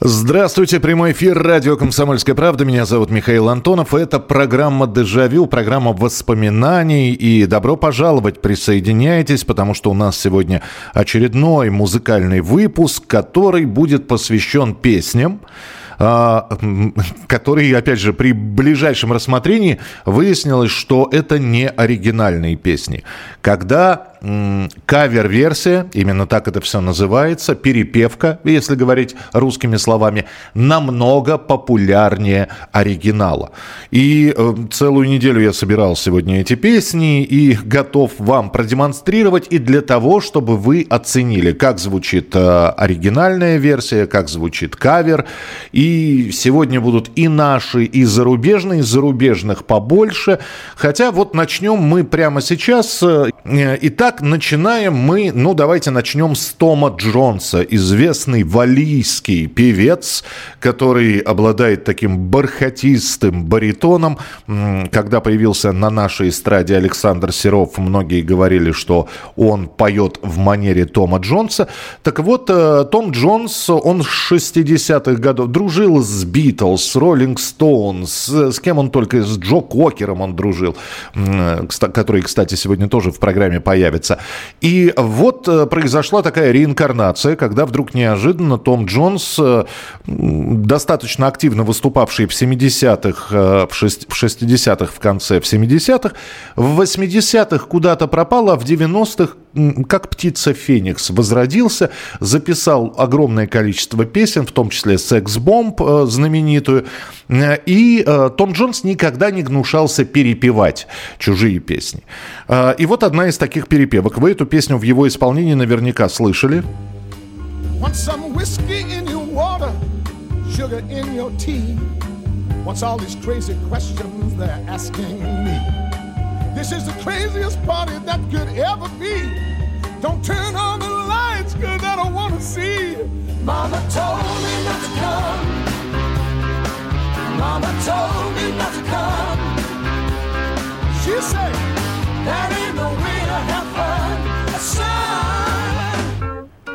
Здравствуйте, прямой эфир радио «Комсомольская правда». Меня зовут Михаил Антонов. Это программа «Дежавю», программа воспоминаний. И добро пожаловать, присоединяйтесь, потому что у нас сегодня очередной музыкальный выпуск, который будет посвящен песням, который, опять же, при ближайшем рассмотрении выяснилось, что это не оригинальные песни. Когда кавер-версия, именно так это все называется, перепевка, если говорить русскими словами, намного популярнее оригинала. И э, целую неделю я собирал сегодня эти песни и готов вам продемонстрировать и для того, чтобы вы оценили, как звучит э, оригинальная версия, как звучит кавер. И сегодня будут и наши, и зарубежные, зарубежных побольше. Хотя вот начнем мы прямо сейчас. Э, итак, Итак, начинаем мы, ну давайте начнем с Тома Джонса, известный валийский певец, который обладает таким бархатистым баритоном. Когда появился на нашей эстраде Александр Серов, многие говорили, что он поет в манере Тома Джонса. Так вот, э, Том Джонс, он с 60-х годов дружил с Битлз, с Роллинг Стоунс, с кем он только, с Джо Кокером он дружил, который, кстати, сегодня тоже в программе появится. И вот э, произошла такая реинкарнация, когда вдруг неожиданно Том Джонс, э, достаточно активно выступавший в 70-х, э, в 60-х в конце, в 70-х, в 80-х куда-то пропал, а в 90-х как птица Феникс возродился, записал огромное количество песен, в том числе «Секс-бомб» знаменитую. И Том Джонс никогда не гнушался перепевать чужие песни. И вот одна из таких перепевок. Вы эту песню в его исполнении наверняка слышали. This is the craziest party that could ever be. Don't turn on the lights, cause I don't wanna see. Mama told me not to come. Mama told me not to come. She said, that ain't no way to have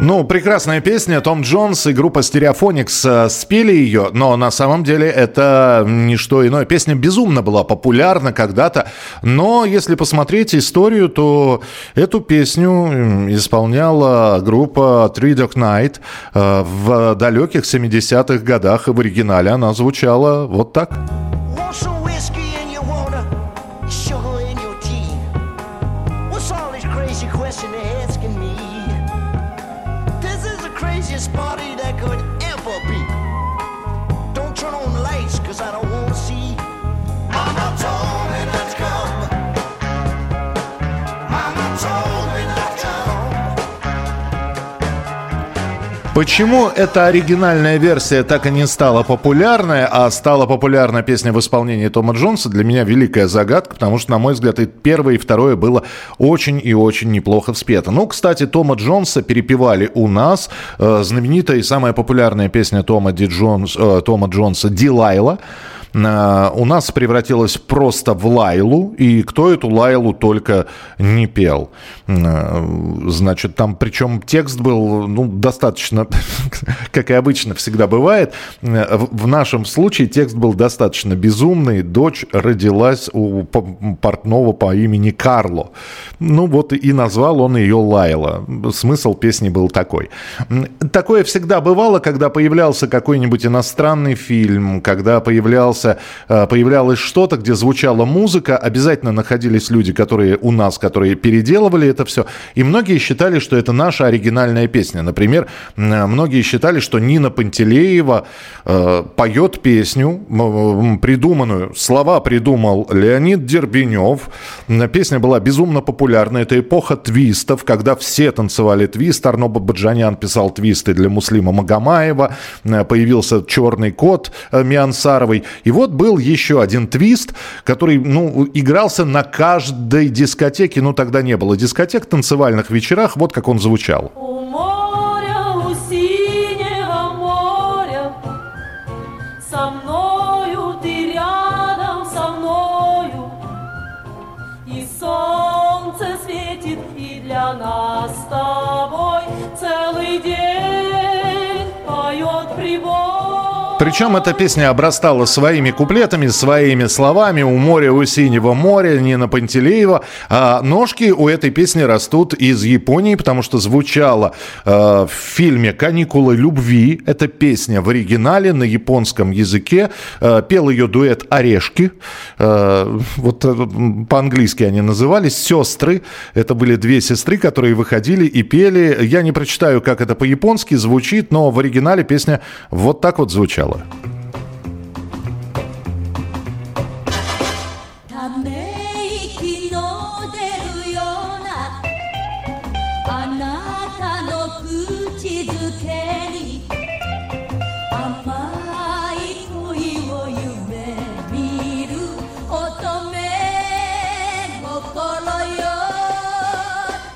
Ну, прекрасная песня. Том Джонс и группа Стереофоникс э, спели ее, но на самом деле это не что иное. Песня безумно была популярна когда-то, но если посмотреть историю, то эту песню исполняла группа Three Dog Night э, в далеких 70-х годах, и в оригинале она звучала вот так. Почему эта оригинальная версия так и не стала популярной, а стала популярна песня в исполнении Тома Джонса, для меня великая загадка, потому что, на мой взгляд, и первое, и второе было очень и очень неплохо вспето. Ну, кстати, Тома Джонса перепевали у нас. Э, знаменитая и самая популярная песня Тома, Ди Джонс, э, Тома Джонса «Дилайла». Э, у нас превратилась просто в Лайлу, и кто эту Лайлу только не пел. Э, значит, там причем текст был ну, достаточно, как и обычно всегда бывает, э, в нашем случае текст был достаточно безумный. Дочь родилась у портного по имени Карло. Ну вот и назвал он ее Лайла. Смысл песни был такой. Такое всегда бывало, когда появлялся какой-нибудь иностранный фильм, когда появлялся появлялся, э, появлялось что-то, где звучала музыка, обязательно находились люди, которые у нас, которые переделывали это все, и многие считали, что это наша оригинальная песня. Например, многие считали, что Нина Пантелеева э, поет песню, придуманную, слова придумал Леонид Дербенев. Песня была безумно популярна. Это эпоха твистов, когда все танцевали твист. Арно Баджанян писал твисты для Муслима Магомаева. Появился черный кот э, Миансаровой. И и вот был еще один твист, который, ну, игрался на каждой дискотеке, ну, тогда не было дискотек, танцевальных вечерах. Вот как он звучал. для нас с Причем эта песня обрастала своими куплетами, своими словами. У моря, у синего моря, Нина Пантелеева. А ножки у этой песни растут из Японии, потому что звучала э, в фильме «Каникулы любви». Эта песня в оригинале на японском языке. Э, пел ее дуэт «Орешки». Э, вот э, по-английски они назывались «Сестры». Это были две сестры, которые выходили и пели. Я не прочитаю, как это по-японски звучит, но в оригинале песня вот так вот звучала. Marcella.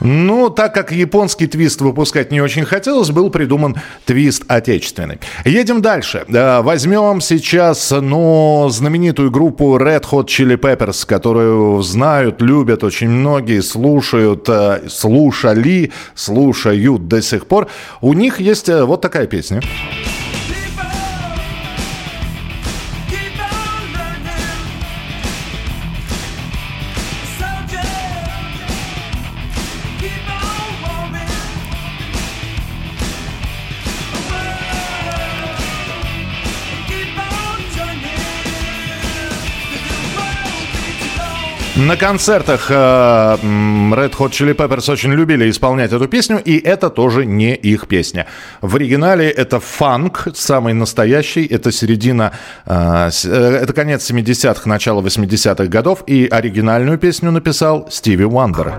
Ну, так как японский твист выпускать не очень хотелось, был придуман твист отечественный. Едем дальше. Возьмем сейчас, ну, знаменитую группу Red Hot Chili Peppers, которую знают, любят очень многие, слушают, э, слушали, слушают до сих пор. У них есть э, вот такая песня. На концертах э, Red Hot Chili Peppers очень любили исполнять эту песню, и это тоже не их песня. В оригинале это фанк, самый настоящий, это середина, э, э, это конец 70-х, начало 80-х годов, и оригинальную песню написал Стиви Уандер.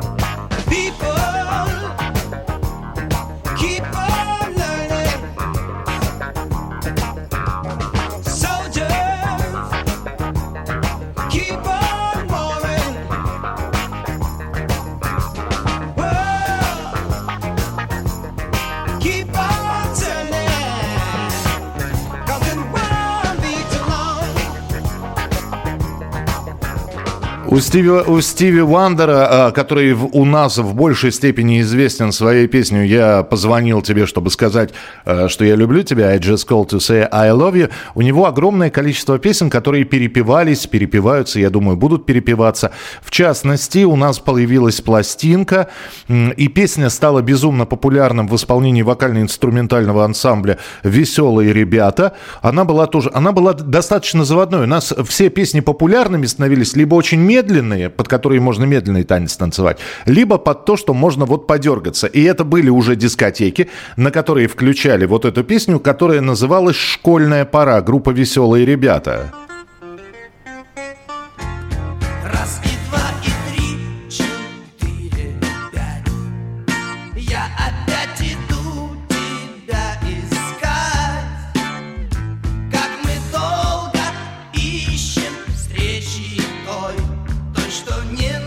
У Стиви, у Стиви Вандера, а, который у нас в большей степени известен своей песней «Я позвонил тебе, чтобы сказать, а, что я люблю тебя», «I just called to say I love you», у него огромное количество песен, которые перепевались, перепеваются, я думаю, будут перепеваться. В частности, у нас появилась пластинка, и песня стала безумно популярным в исполнении вокально-инструментального ансамбля «Веселые ребята». Она была тоже, она была достаточно заводной. У нас все песни популярными становились либо очень медленные, под которые можно медленный танец танцевать, либо под то, что можно вот подергаться. И это были уже дискотеки, на которые включали вот эту песню, которая называлась «Школьная пора», группа «Веселые ребята».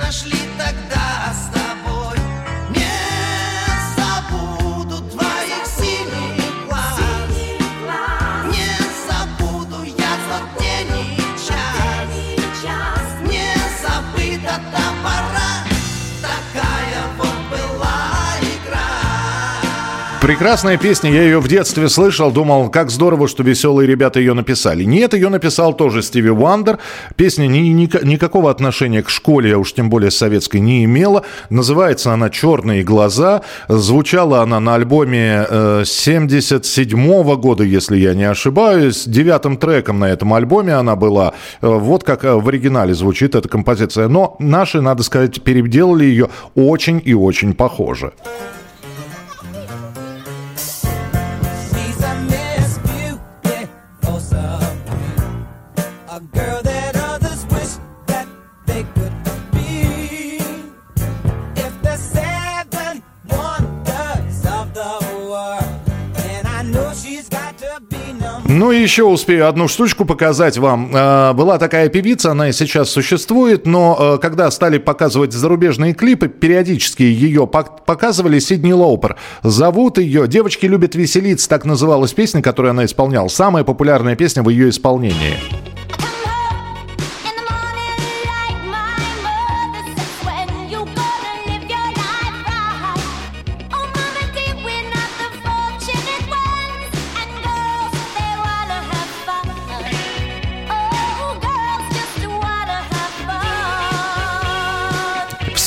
нашли Прекрасная песня, я ее в детстве слышал, думал, как здорово, что веселые ребята ее написали. Нет, ее написал тоже Стиви Уандер. Песня ни, ни, никакого отношения к школе, а уж тем более советской, не имела. Называется она «Черные глаза». Звучала она на альбоме э, 77 года, если я не ошибаюсь. Девятым треком на этом альбоме она была. Э, вот как э, в оригинале звучит эта композиция. Но наши, надо сказать, переделали ее очень и очень похоже. Ну и еще успею одну штучку показать вам. А, была такая певица, она и сейчас существует, но а, когда стали показывать зарубежные клипы, периодически ее показывали Сидни Лоупер. Зовут ее «Девочки любят веселиться», так называлась песня, которую она исполняла. Самая популярная песня в ее исполнении.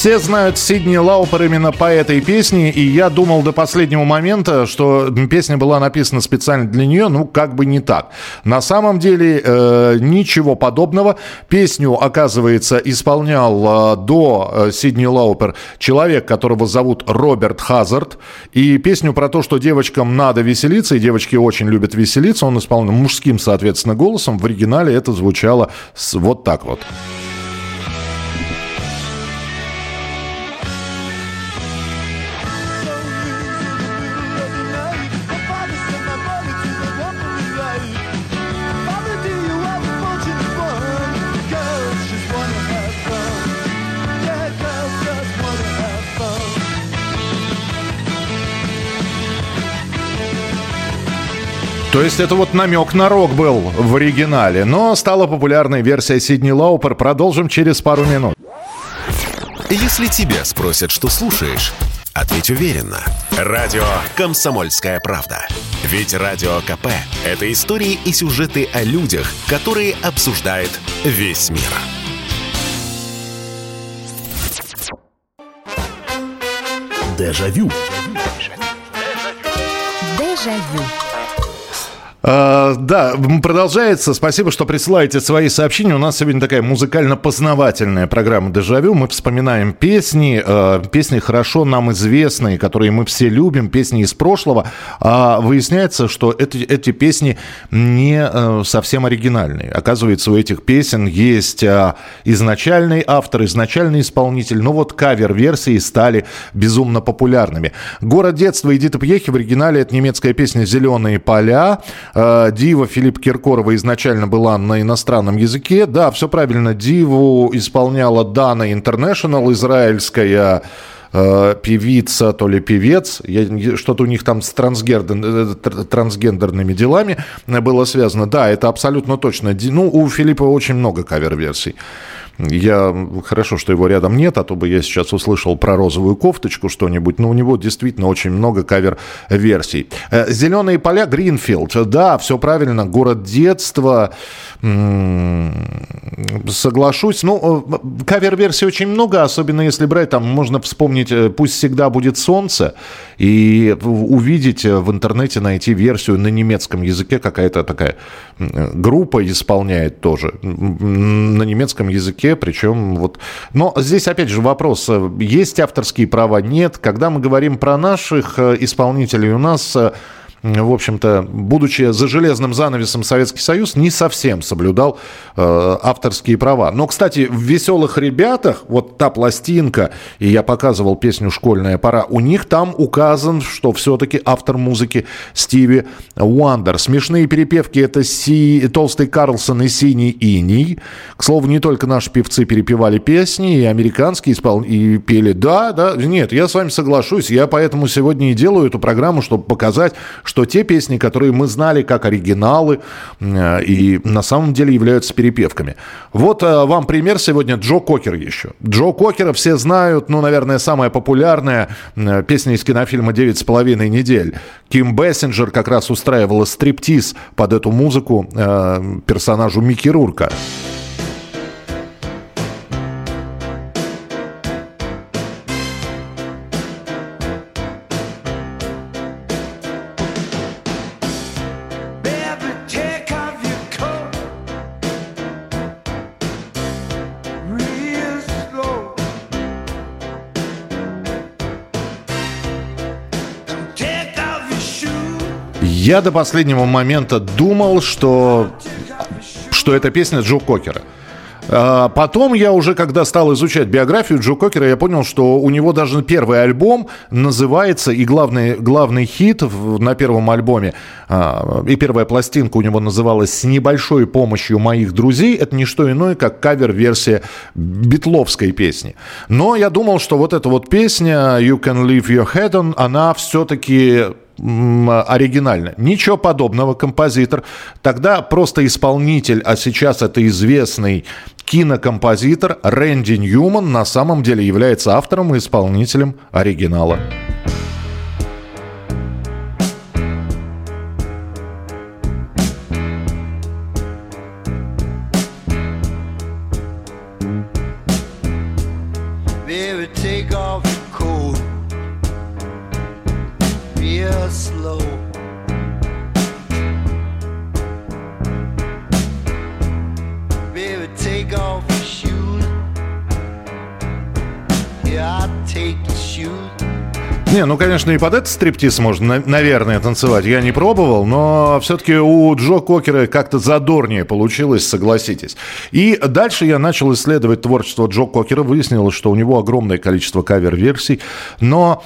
Все знают Сидни Лаупер именно по этой песне, и я думал до последнего момента, что песня была написана специально для нее, ну, как бы не так. На самом деле, э, ничего подобного. Песню, оказывается, исполнял э, до э, Сидни Лаупер человек, которого зовут Роберт Хазард, и песню про то, что девочкам надо веселиться, и девочки очень любят веселиться, он исполнил мужским, соответственно, голосом. В оригинале это звучало вот так вот. То есть это вот намек на рок был в оригинале, но стала популярной версия Сидни Лаупер. Продолжим через пару минут. Если тебя спросят, что слушаешь, ответь уверенно. Радио «Комсомольская правда». Ведь Радио КП – это истории и сюжеты о людях, которые обсуждает весь мир. Дежавю. Дежавю. А, да, продолжается. Спасибо, что присылаете свои сообщения. У нас сегодня такая музыкально-познавательная программа «Дежавю». Мы вспоминаем песни, э, песни хорошо нам известные, которые мы все любим, песни из прошлого. А выясняется, что эти, эти песни не э, совсем оригинальные. Оказывается, у этих песен есть э, изначальный автор, изначальный исполнитель. Но вот кавер-версии стали безумно популярными. «Город детства» Эдита Пьехи в оригинале это немецкая песня «Зеленые поля». Э, Дива Филипп Киркорова изначально была на иностранном языке. Да, все правильно. Диву исполняла Дана Интернешнл, израильская э, певица, то ли певец, что-то у них там с э, трансгендерными делами было связано. Да, это абсолютно точно. Ну, у Филиппа очень много кавер-версий. Я хорошо, что его рядом нет, а то бы я сейчас услышал про розовую кофточку что-нибудь. Но у него действительно очень много кавер-версий. Э, Зеленые поля Гринфилд. Да, все правильно. Город детства. Соглашусь. Ну, э, кавер-версий очень много, особенно если брать, там можно вспомнить э, «Пусть всегда будет солнце» и увидеть в интернете, найти версию на немецком языке, какая-то такая группа исполняет тоже на немецком языке причем вот... Но здесь, опять же, вопрос, э, есть авторские права, нет. Когда мы говорим про наших э, исполнителей, у нас э, в общем-то, будучи за железным занавесом Советский Союз, не совсем соблюдал э, авторские права. Но, кстати, в «Веселых ребятах», вот та пластинка, и я показывал песню «Школьная пора», у них там указан, что все-таки автор музыки Стиви Уандер. Смешные перепевки – это Си, Толстый Карлсон и Синий Иний. К слову, не только наши певцы перепевали песни, и американские испол... и пели. Да, да, нет, я с вами соглашусь. Я поэтому сегодня и делаю эту программу, чтобы показать, что те песни, которые мы знали как оригиналы э, и на самом деле являются перепевками. Вот э, вам пример сегодня Джо Кокер еще. Джо Кокера все знают, ну, наверное, самая популярная э, песня из кинофильма «Девять с половиной недель». Ким Бессинджер как раз устраивала стриптиз под эту музыку персонажу Микки Рурка. Я до последнего момента думал, что, что это песня Джо Кокера. А потом я уже, когда стал изучать биографию Джо Кокера, я понял, что у него даже первый альбом называется, и главный, главный хит на первом альбоме, а, и первая пластинка у него называлась «С небольшой помощью моих друзей». Это не что иное, как кавер-версия битловской песни. Но я думал, что вот эта вот песня «You can leave your head on», она все-таки оригинально. Ничего подобного, композитор. Тогда просто исполнитель, а сейчас это известный кинокомпозитор Рэнди Ньюман на самом деле является автором и исполнителем оригинала. Не, ну, конечно, и под этот стриптиз можно, наверное, танцевать. Я не пробовал, но все-таки у Джо Кокера как-то задорнее получилось, согласитесь. И дальше я начал исследовать творчество Джо Кокера. Выяснилось, что у него огромное количество кавер-версий. Но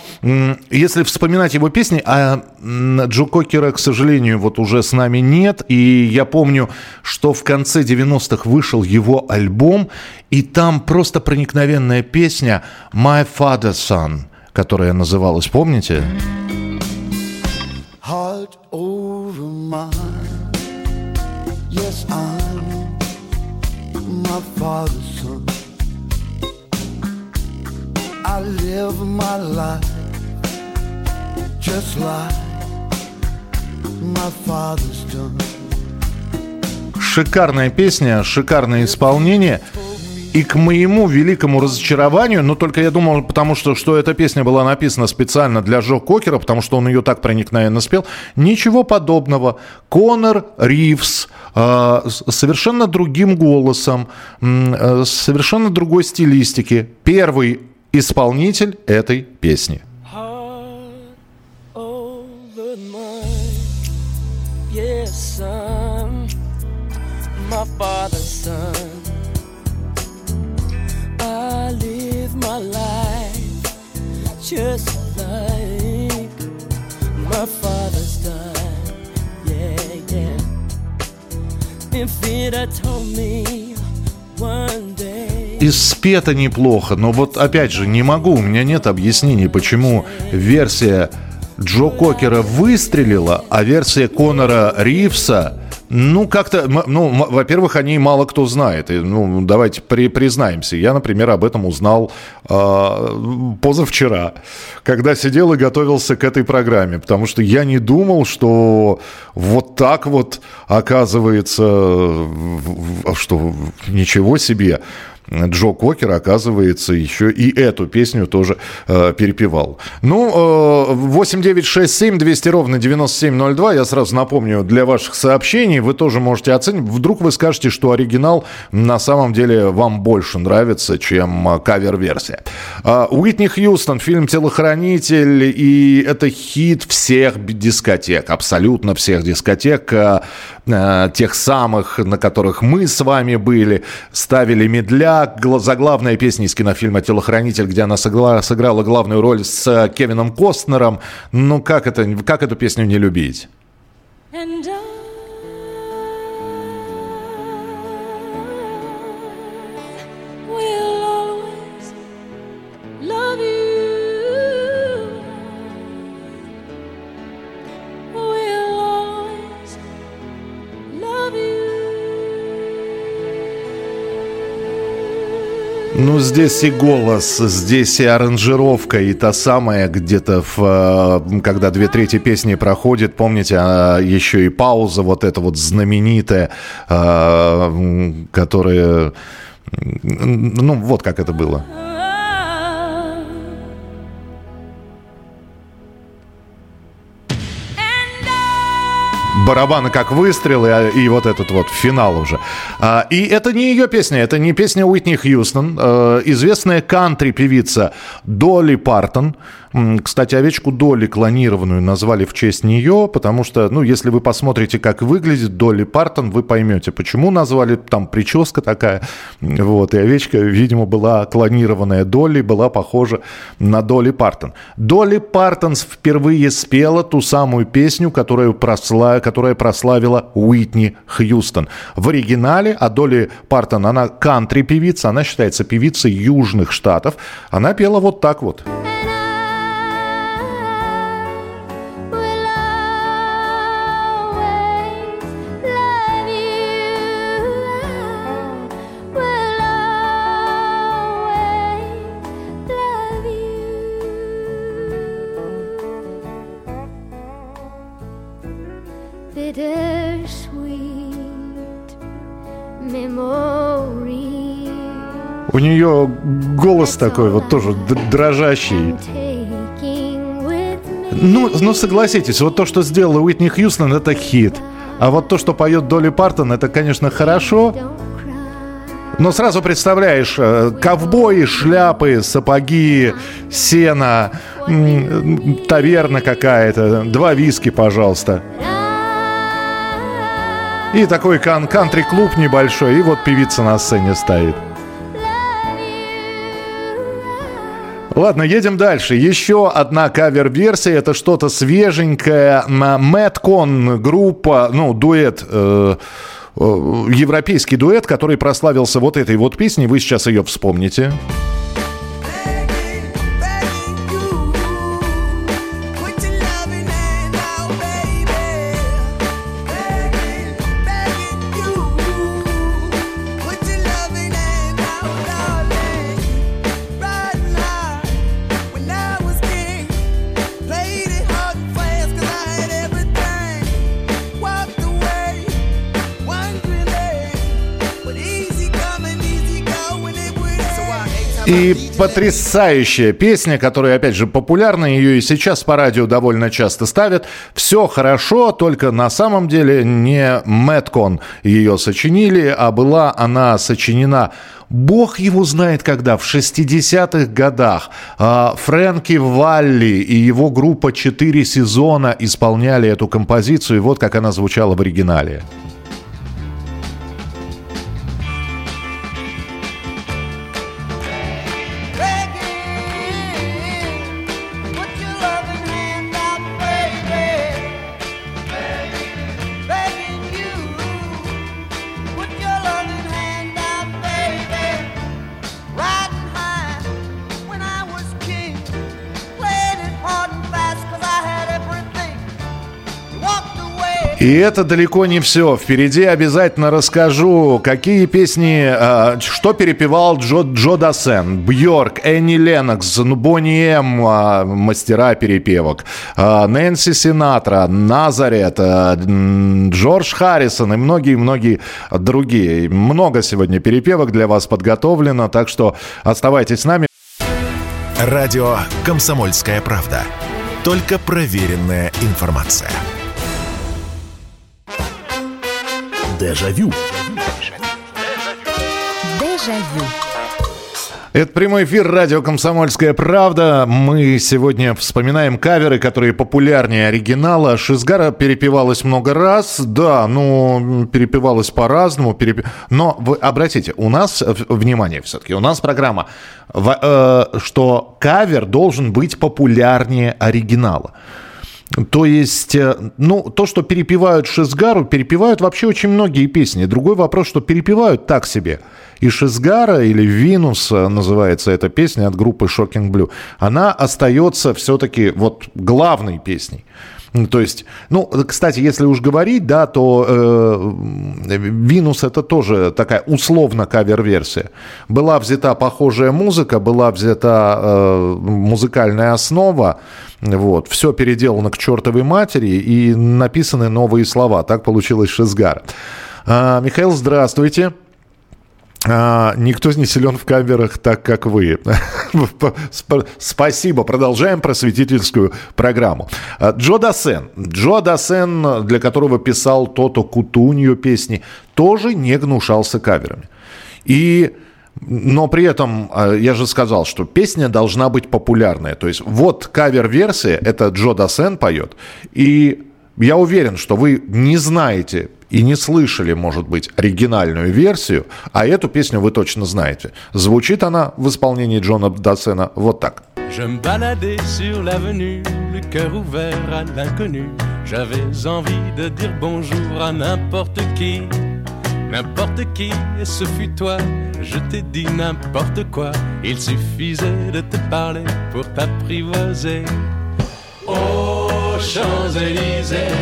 если вспоминать его песни, а Джо Кокера, к сожалению, вот уже с нами нет. И я помню, что в конце 90-х вышел его альбом, и там просто проникновенная песня «My Father's Son» которая называлась, помните? Heart over mine. Yes, I'm my father's son. I live my life just like my father's done. Шикарная песня, шикарное исполнение. И к моему великому разочарованию, но только я думал, потому что, что эта песня была написана специально для Джо Кокера, потому что он ее так проникновенно спел, ничего подобного. Конор Ривз э, совершенно другим голосом, э, совершенно другой стилистики. Первый исполнитель этой песни. Yes, just like my father's done. Yeah, yeah. If it had told me one day. И спето неплохо, но вот опять же не могу, у меня нет объяснений, почему версия Джо Кокера выстрелила, а версия Конора Ривса ну, как-то, ну, во-первых, они мало кто знает. И, ну, давайте при, признаемся. Я, например, об этом узнал э, позавчера, когда сидел и готовился к этой программе. Потому что я не думал, что вот так вот оказывается, что ничего себе. Джо Кокер, оказывается, еще и эту песню тоже э, перепевал. Ну, э, 8967 200 ровно 9702. Я сразу напомню, для ваших сообщений вы тоже можете оценить. Вдруг вы скажете, что оригинал на самом деле вам больше нравится, чем э, кавер-версия. Э, Уитни Хьюстон, фильм «Телохранитель», и это хит всех дискотек, абсолютно всех дискотек. Э, Э, тех самых, на которых мы с вами были, ставили медля. Заглавная песня из кинофильма «Телохранитель», где она сыграла, сыграла главную роль с э, Кевином Костнером. Ну, как, это, как эту песню не любить? And Ну, здесь и голос, здесь и аранжировка, и та самая где-то, в, э, когда две трети песни проходит, помните, а еще и пауза вот эта вот знаменитая, э, которая... Ну, вот как это было. Барабаны как выстрелы, а, и вот этот вот финал уже. А, и это не ее песня, это не песня Уитни Хьюстон. А, известная кантри-певица Долли Партон – кстати, овечку Долли клонированную назвали в честь нее, потому что, ну, если вы посмотрите, как выглядит Долли Партон, вы поймете, почему назвали, там прическа такая, вот, и овечка, видимо, была клонированная Долли, была похожа на Долли Партон. Долли Партон впервые спела ту самую песню, которую просла... которая прославила Уитни Хьюстон. В оригинале, а Долли Партон, она кантри-певица, она считается певицей Южных Штатов, она пела вот так вот. У нее голос такой вот тоже дрожащий. Ну, ну, согласитесь, вот то, что сделала Уитни Хьюстон, это хит. А вот то, что поет Долли Партон, это, конечно, хорошо. Но сразу представляешь, э, ковбои, шляпы, сапоги, сено, таверна какая-то, два виски, пожалуйста. И такой кан кантри-клуб небольшой, и вот певица на сцене стоит. Ладно, едем дальше. Еще одна кавер-версия. Это что-то свеженькое. Мэткон группа, ну, дуэт... Э, э, европейский дуэт, который прославился вот этой вот песней. Вы сейчас ее вспомните. И потрясающая песня, которая, опять же, популярна, ее и сейчас по радио довольно часто ставят. Все хорошо, только на самом деле не Мэткон ее сочинили, а была она сочинена Бог его знает когда, в 60-х годах. А, Фрэнки Валли и его группа «Четыре сезона» исполняли эту композицию, и вот как она звучала в оригинале. И это далеко не все. Впереди обязательно расскажу, какие песни, э, что перепевал Джо, Джо Дасен, Бьорк, Энни Ленокс, Бонни Эм, э, мастера перепевок, э, Нэнси Синатра, Назарет, э, Джордж Харрисон и многие-многие другие. Много сегодня перепевок для вас подготовлено, так что оставайтесь с нами. Радио «Комсомольская правда». Только проверенная информация. Дежавю. Дежавю. Это прямой эфир радио «Комсомольская правда». Мы сегодня вспоминаем каверы, которые популярнее оригинала. Шизгара перепевалась много раз. Да, ну, перепевалась по-разному. Переп... Но вы обратите, у нас, внимание все-таки, у нас программа, э, что кавер должен быть популярнее оригинала. То есть, э, ну, то, что перепевают Шизгару, перепевают вообще очень многие песни. Другой вопрос, что перепевают так себе. И Шизгара или Винус э, называется эта песня от группы Shocking Blue, она остается все-таки вот главной песней. То есть, ну, кстати, если уж говорить, да, то э, это тоже такая условно кавер-версия. Была взята похожая музыка, была взята э, музыкальная основа, вот, все переделано к чертовой матери и написаны новые слова. Так получилось Шизгар. А, Михаил, здравствуйте. А, никто не силен в камерах так, как вы. Спасибо. Продолжаем просветительскую программу. А, Джо Дасен. Джо Дасен, для которого писал Тото Кутуньо песни, тоже не гнушался каверами. И но при этом а, я же сказал, что песня должна быть популярная. То есть вот кавер-версия, это Джо Дасен поет. И я уверен, что вы не знаете и не слышали, может быть, оригинальную версию, а эту песню вы точно знаете. Звучит она в исполнении Джона Дасена вот так. Je me baladais sur l'avenue, le cœur ouvert à l'inconnu. J'avais envie de dire bonjour à n'importe qui, n'importe qui, et ce fut toi. Je t'ai dit n'importe quoi, il suffisait de te parler pour t'apprivoiser. Aux Champs-Élysées.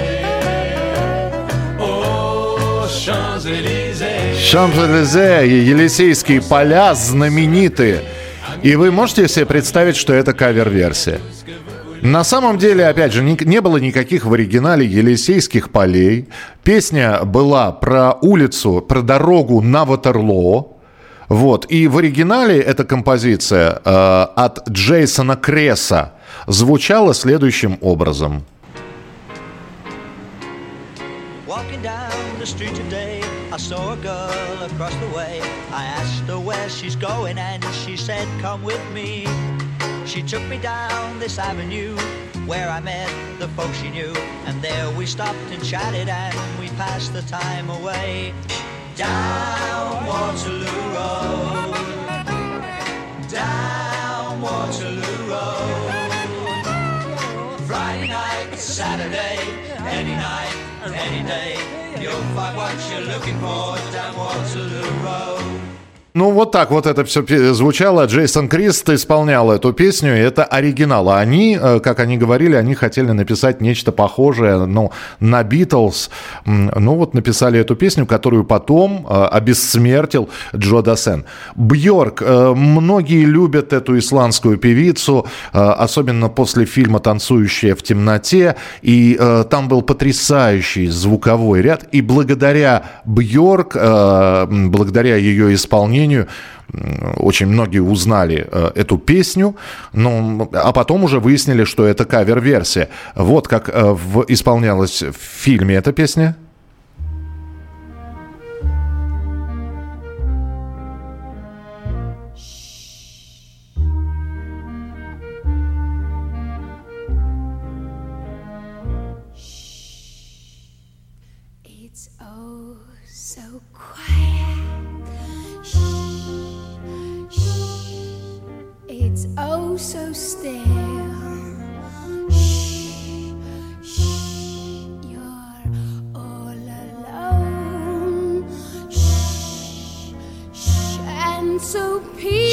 Шампелезе, Елисейские поля знаменитые. И вы можете себе представить, что это кавер-версия? На самом деле, опять же, не, не было никаких в оригинале Елисейских полей. Песня была про улицу, про дорогу на Ватерлоо. Вот. И в оригинале эта композиция э, от Джейсона Кресса звучала следующим образом. I saw a girl across the way. I asked her where she's going, and she said, Come with me. She took me down this avenue where I met the folks she knew, and there we stopped and chatted, and we passed the time away. Down Waterloo Road, down Waterloo Road. Friday night, Saturday, any night, any day. You'll find what you're looking for down Waterloo Road. Ну, вот так вот это все звучало. Джейсон Крист исполнял эту песню, это оригинал. А они, э, как они говорили, они хотели написать нечто похожее ну, на Битлз. Ну, вот написали эту песню, которую потом э, обессмертил Джо Дасен. Бьорк. Э, многие любят эту исландскую певицу, особенно после фильма «Танцующая в темноте». И там был потрясающий звуковой ряд. И благодаря Бьорк, благодаря ее исполнению, сожалению, очень многие узнали э, эту песню, но, а потом уже выяснили, что это кавер-версия. Вот как э, в, исполнялась в фильме эта песня.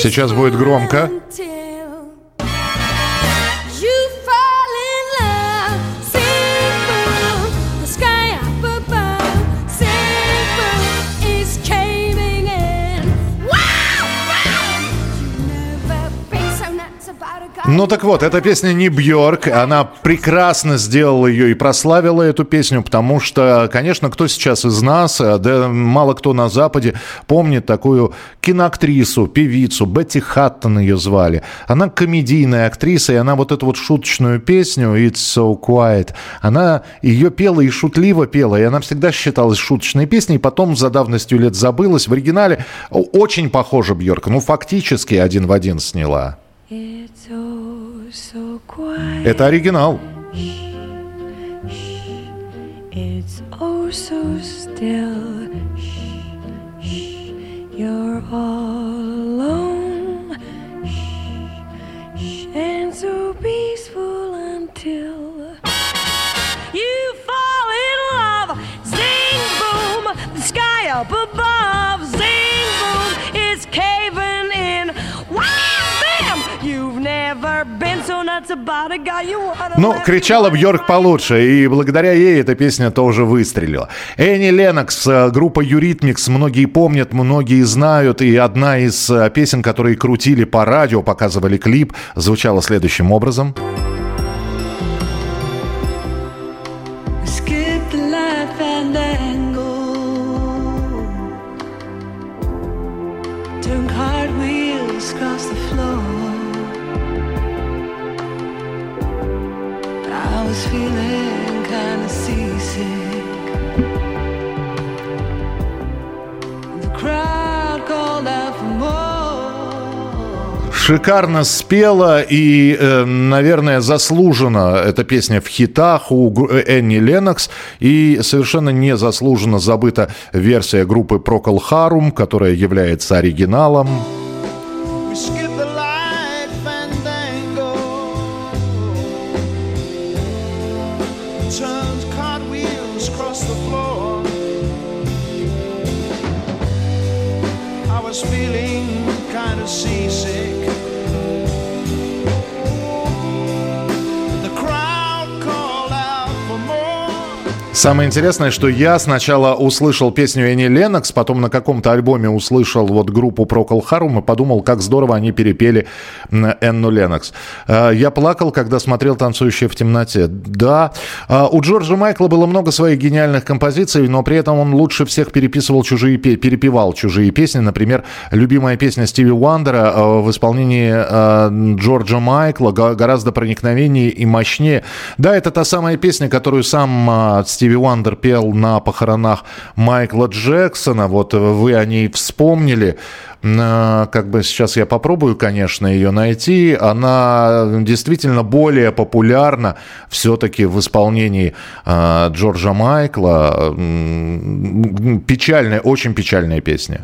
Сейчас будет громко. Ну так вот, эта песня не Бьорк, она прекрасно сделала ее и прославила эту песню, потому что, конечно, кто сейчас из нас, э, да мало кто на Западе помнит такую киноактрису, певицу, Бетти Хаттон ее звали. Она комедийная актриса, и она вот эту вот шуточную песню «It's so quiet», она ее пела и шутливо пела, и она всегда считалась шуточной песней, потом за давностью лет забылась. В оригинале очень похожа Бьорк, ну фактически один в один сняла. Это оригинал. It's oh so still. You're all alone. And so peaceful until you fall in love. Zing boom, the sky up above. Ну, кричала Бьорк получше, и благодаря ей эта песня тоже выстрелила. Энни Леннокс, э, группа Eurythmics, многие помнят, многие знают, и одна из э, песен, которые крутили по радио, показывали клип, звучала следующим образом. was Шикарно спела и, э, наверное, заслуженно эта песня в хитах у э, Энни Ленокс. И совершенно незаслуженно забыта версия группы Procol Harum, которая является оригиналом. Самое интересное, что я сначала услышал песню Энни Ленокс, потом на каком-то альбоме услышал вот группу Procol Harum и подумал, как здорово они перепели Энну Ленокс. Э, Я плакал, когда смотрел «Танцующие в темноте». Да, э, у Джорджа Майкла было много своих гениальных композиций, но при этом он лучше всех переписывал чужие, пе- перепевал чужие песни. Например, любимая песня Стиви Уандера э, в исполнении Джорджа Майкла го- гораздо проникновеннее и мощнее. Да, это та самая песня, которую сам э, Стиви Уандер пел на похоронах Майкла Джексона. Вот вы о ней вспомнили. Э, Как бы сейчас я попробую, конечно, ее найти. Она действительно более популярна все-таки в исполнении э, Джорджа Майкла. Печальная, очень печальная песня.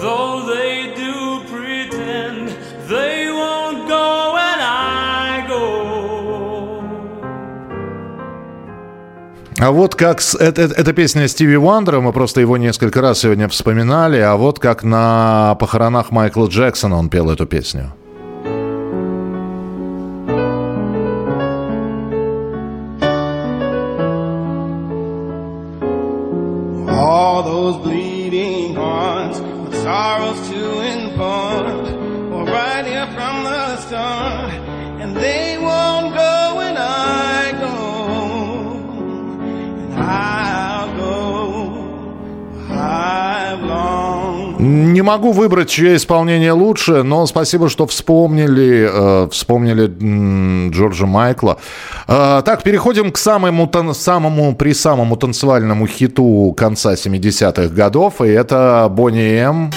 Though they do pretend, they won't go when I go. А вот как... с- Это, это- это песня Стиви Уандера, мы просто его несколько раз сегодня вспоминали, а вот как на похоронах Майкла Джексона он пел эту песню. All those bleeding sorrows to impart Не могу выбрать, чье исполнение лучше, но спасибо, что вспомнили, э, вспомнили м, Джорджа Майкла. Э, так, переходим к самому, тан- самому, при самому танцевальному хиту конца 70-х годов, и это Бонни М.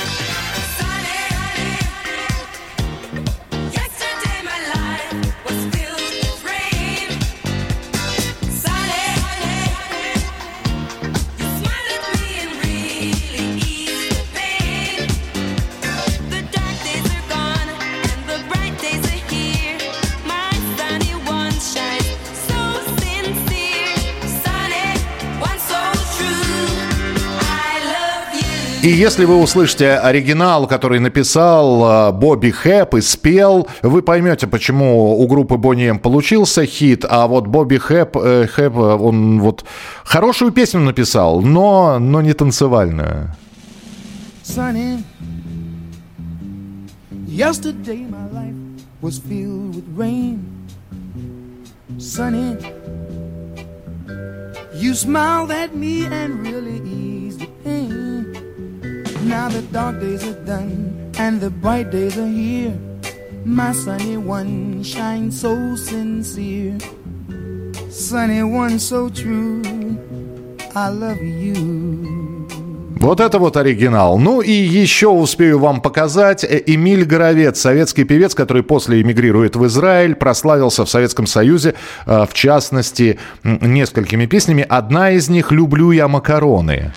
И если вы услышите оригинал, который написал э, Бобби Хэп и спел, вы поймете, почему у группы Бонни М получился хит, а вот Бобби Хэп, э, Хэп, э, он вот хорошую песню написал, но, но не танцевальную. sunny. Yesterday my life was filled with rain. Sunny, you smiled at me and really. Now the dark days are done and the bright days are here. My sunny one shines so sincere. Sunny one so true. I love you. Вот это вот оригинал. Ну и еще успею вам показать. Э, Эмиль Горовец, советский певец, который после эмигрирует в Израиль, прославился в Советском Союзе, э, в частности, несколькими песнями. Одна из них «Люблю я макароны».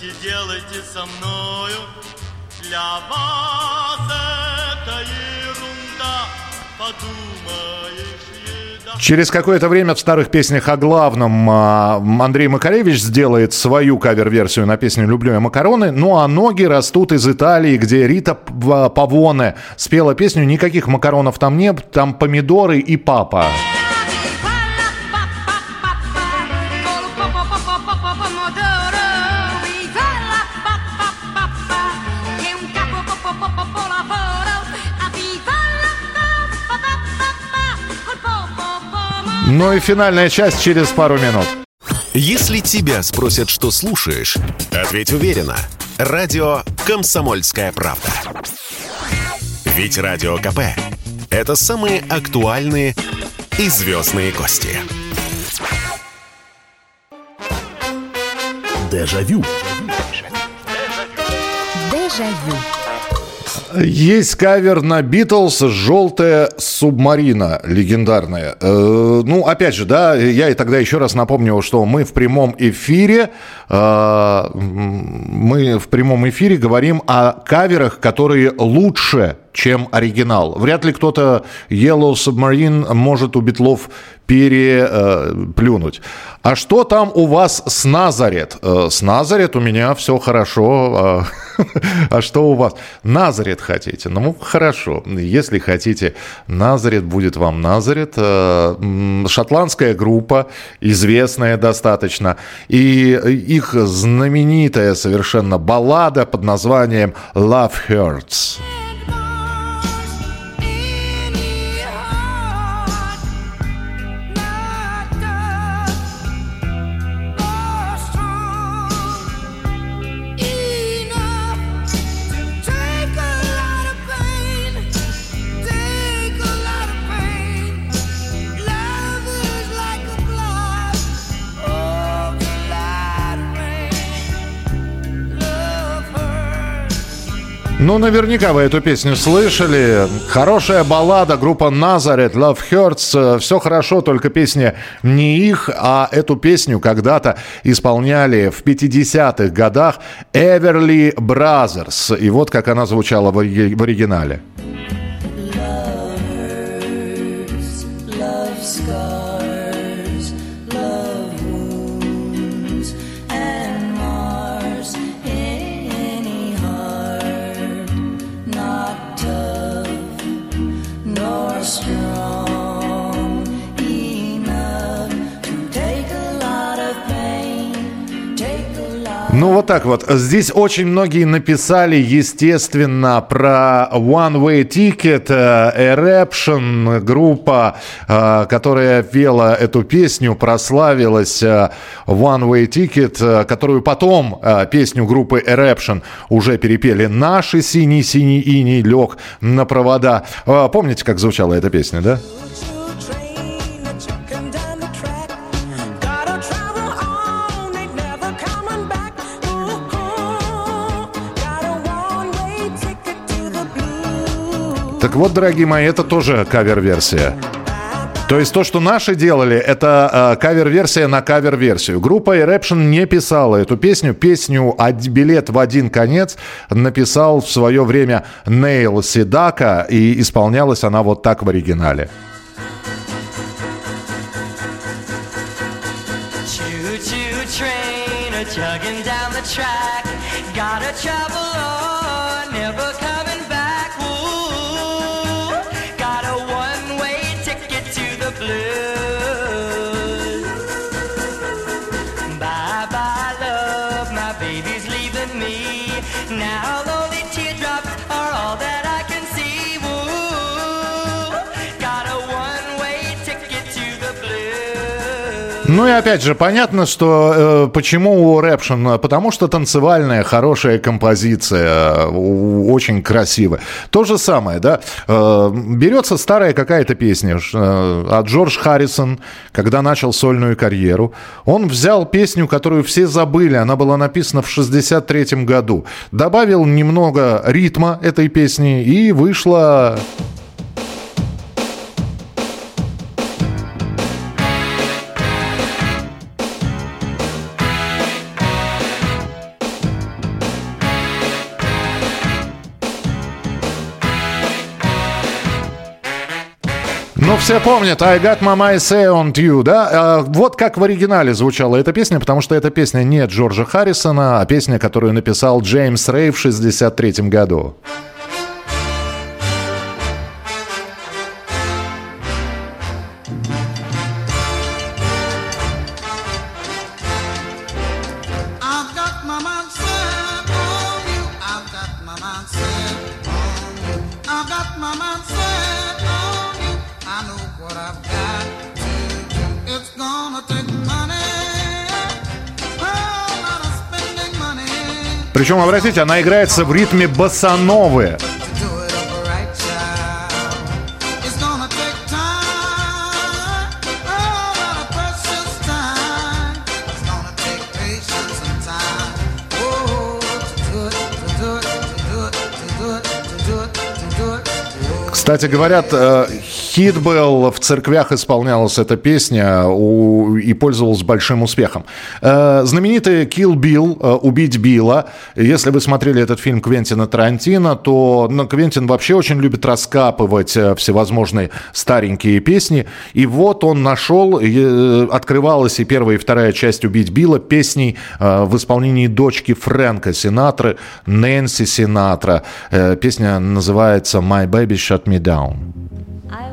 Хотите, делайте со мною. Для вас это ерунда, подумаешь. Через какое-то время в старых песнях о главном а, Андрей Макаревич сделает свою кавер-версию на песню «Люблю я макароны». Ну а ноги растут из Италии, где Рита П- Павоне спела песню «Никаких макаронов там нет, там помидоры и папа». Ну и финальная часть через пару минут. Если тебя спросят, что слушаешь, ответь уверенно. Радио «Комсомольская правда». Ведь Радио КП – это самые актуальные и звездные гости. Дежавю. Дежавю. Есть кавер на Битлз «Желтая субмарина» легендарная. Э, ну, опять же, да, я и тогда еще раз напомню, что мы в прямом эфире, э, мы в прямом эфире говорим о каверах, которые лучше, чем оригинал. Вряд ли кто-то Yellow Submarine может у Битлов переплюнуть. А что там у вас с Назарет? Э, С Назарет у меня все хорошо. А а что у вас? Назарет хотите? Ну, хорошо. Если хотите, Назарет будет вам Назарет. Э, Шотландская группа, известная достаточно. И их знаменитая совершенно баллада под названием «Love Hurts». Ну, наверняка вы эту песню слышали. Хорошая баллада, группа Назарет, Love Hurts. Все хорошо, только песня не их, а эту песню когда-то исполняли в 50-х годах Everly Brothers. И вот как она звучала в оригинале. Ну, вот так вот. Здесь очень многие написали, естественно, про One Way Ticket, э, Eruption, группа, э, которая пела эту песню, прославилась э, One Way Ticket, которую потом песню группы Eruption уже перепели наши «Синий-синий иней лег на провода». Помните, как звучала эта песня, да? Так вот, дорогие мои, это тоже кавер-версия. То есть то, что наши делали, это э, кавер-версия на кавер-версию. Группа Eruption не писала эту песню. Песню «Од- «Билет в один конец» написал в свое время Нейл Седака, и исполнялась она вот так в оригинале. Choo-choo train a down the track. Gotta travel Ну и опять же, понятно, что э, почему у Рэпшн, потому что танцевальная, хорошая композиция, э, очень красивая. То же самое, да, э, берется старая какая-то песня, э, а Джордж Харрисон, когда начал сольную карьеру, он взял песню, которую все забыли, она была написана в 63 году, добавил немного ритма этой песни и вышла... все помнят I got my mind say on you, да? А, вот как в оригинале звучала эта песня, потому что эта песня не Джорджа Харрисона, а песня, которую написал Джеймс Рэй в 63 году. Причем, обратите, она играется в ритме oh, oh. Oh. Кстати, говорят, э, хит был, в церквях исполнялась эта песня у- и пользовалась большим успехом. Э, Знаменитый «Kill Bill», э, «Убить Билла». Если вы смотрели этот фильм Квентина Тарантино, то ну, Квентин вообще очень любит раскапывать э, всевозможные старенькие песни. И вот он нашел, э, открывалась и первая, и вторая часть «Убить Билла» песней э, в исполнении дочки Фрэнка Синатры, Нэнси Синатра. Э, Песня называется «My Baby Shut Me Down».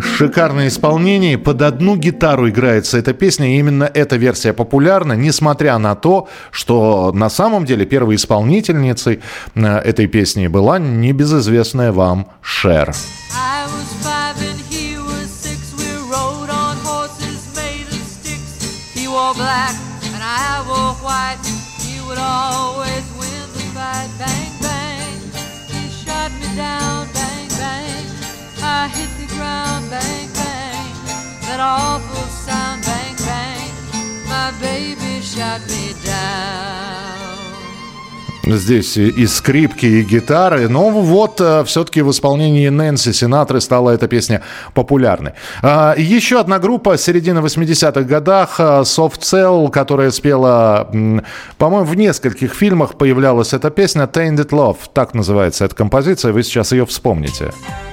Шикарное исполнение. Под одну гитару играется эта песня. И именно эта версия популярна, несмотря на то, что на самом деле первой исполнительницей э, этой песни была небезызвестная вам Шер. Black and I wore white. He would always Bang, bang. That awful sound. Bang, bang. My baby shot me down. Здесь и скрипки, и гитары. Но вот все-таки в исполнении Нэнси Синатры стала эта песня популярной. А, Еще одна группа середины 80-х годах, а, Soft Cell, которая спела, по-моему, в нескольких фильмах появлялась эта песня Tainted Love. Так называется эта композиция. Вы сейчас ее вспомните. Sometimes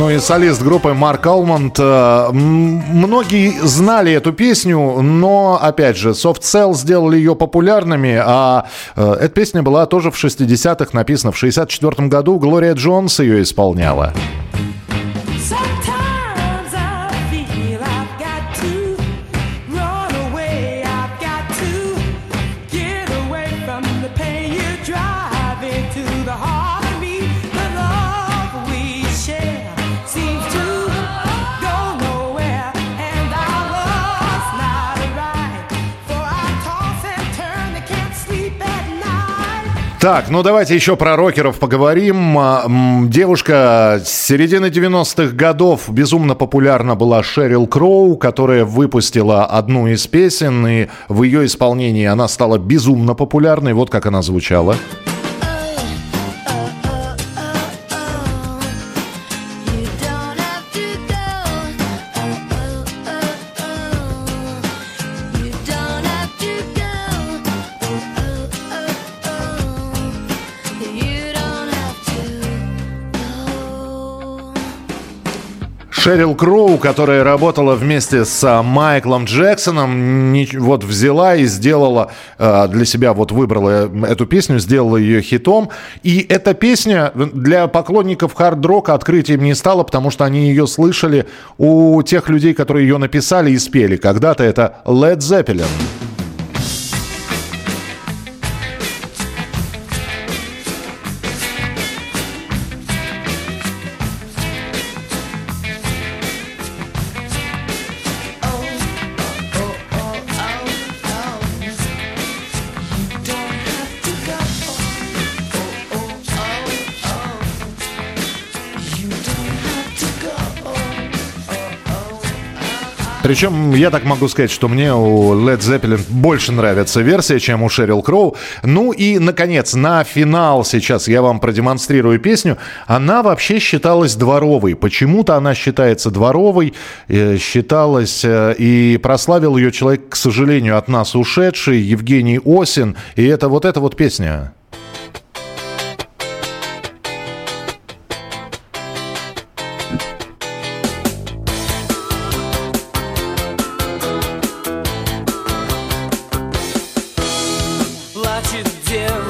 Ну и солист группы Марк Алмонд. Э, Многие знали эту песню, но, опять же, Soft Cell сделали ее популярными, а э, эта песня была тоже в 60-х написана. В 64 году Глория Джонс ее исполняла. Так, ну давайте еще про рокеров поговорим. А, Девушка с середины 90-х годов безумно популярна была Шерил Кроу, которая выпустила одну из песен, и в ее исполнении она стала безумно популярной. Вот как она звучала. You Шерил Кроу, которая работала вместе с а, Майклом Джексоном, вот взяла и сделала а, для себя, вот выбрала эту песню, сделала ее хитом. И эта песня для поклонников хард-рока открытием не стала, потому что они ее слышали у тех людей, которые ее написали и спели. Когда-то это Led Zeppelin. Причем я так могу сказать, что мне у Led Zeppelin больше нравится версия, чем у Шерил Кроу. Ну и, наконец, на финал сейчас я вам продемонстрирую песню. Она вообще считалась дворовой. Почему-то она считается дворовой, э, считалась э, и прославил ее человек, к сожалению, от нас ушедший, Евгений Осин. И это вот эта вот песня. Плачет девушка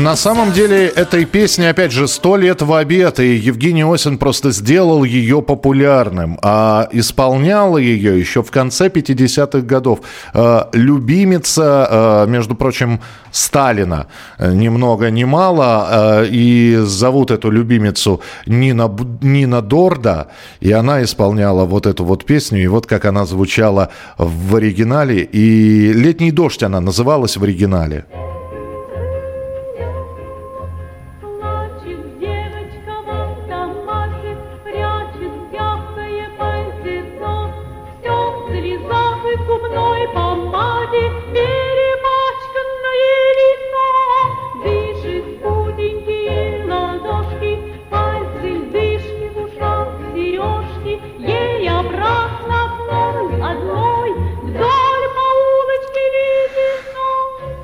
На самом деле этой песне, опять же, сто лет в обед, и Евгений Осин просто сделал ее популярным, а исполняла ее еще в конце 50-х годов э, любимица, э, между прочим, Сталина, э, ни много ни мало, и зовут эту любимицу Нина, Нина Дорда, и она исполняла вот эту вот песню, и вот как она звучала в оригинале, и «Летний дождь» она называлась в оригинале.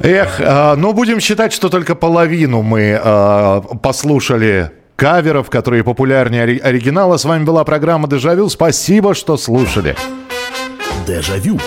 Эх, а, ну будем считать, что только половину мы а, послушали каверов, которые популярнее ори- оригинала. С вами была программа «Дежавю». Спасибо, что слушали. Дежавю.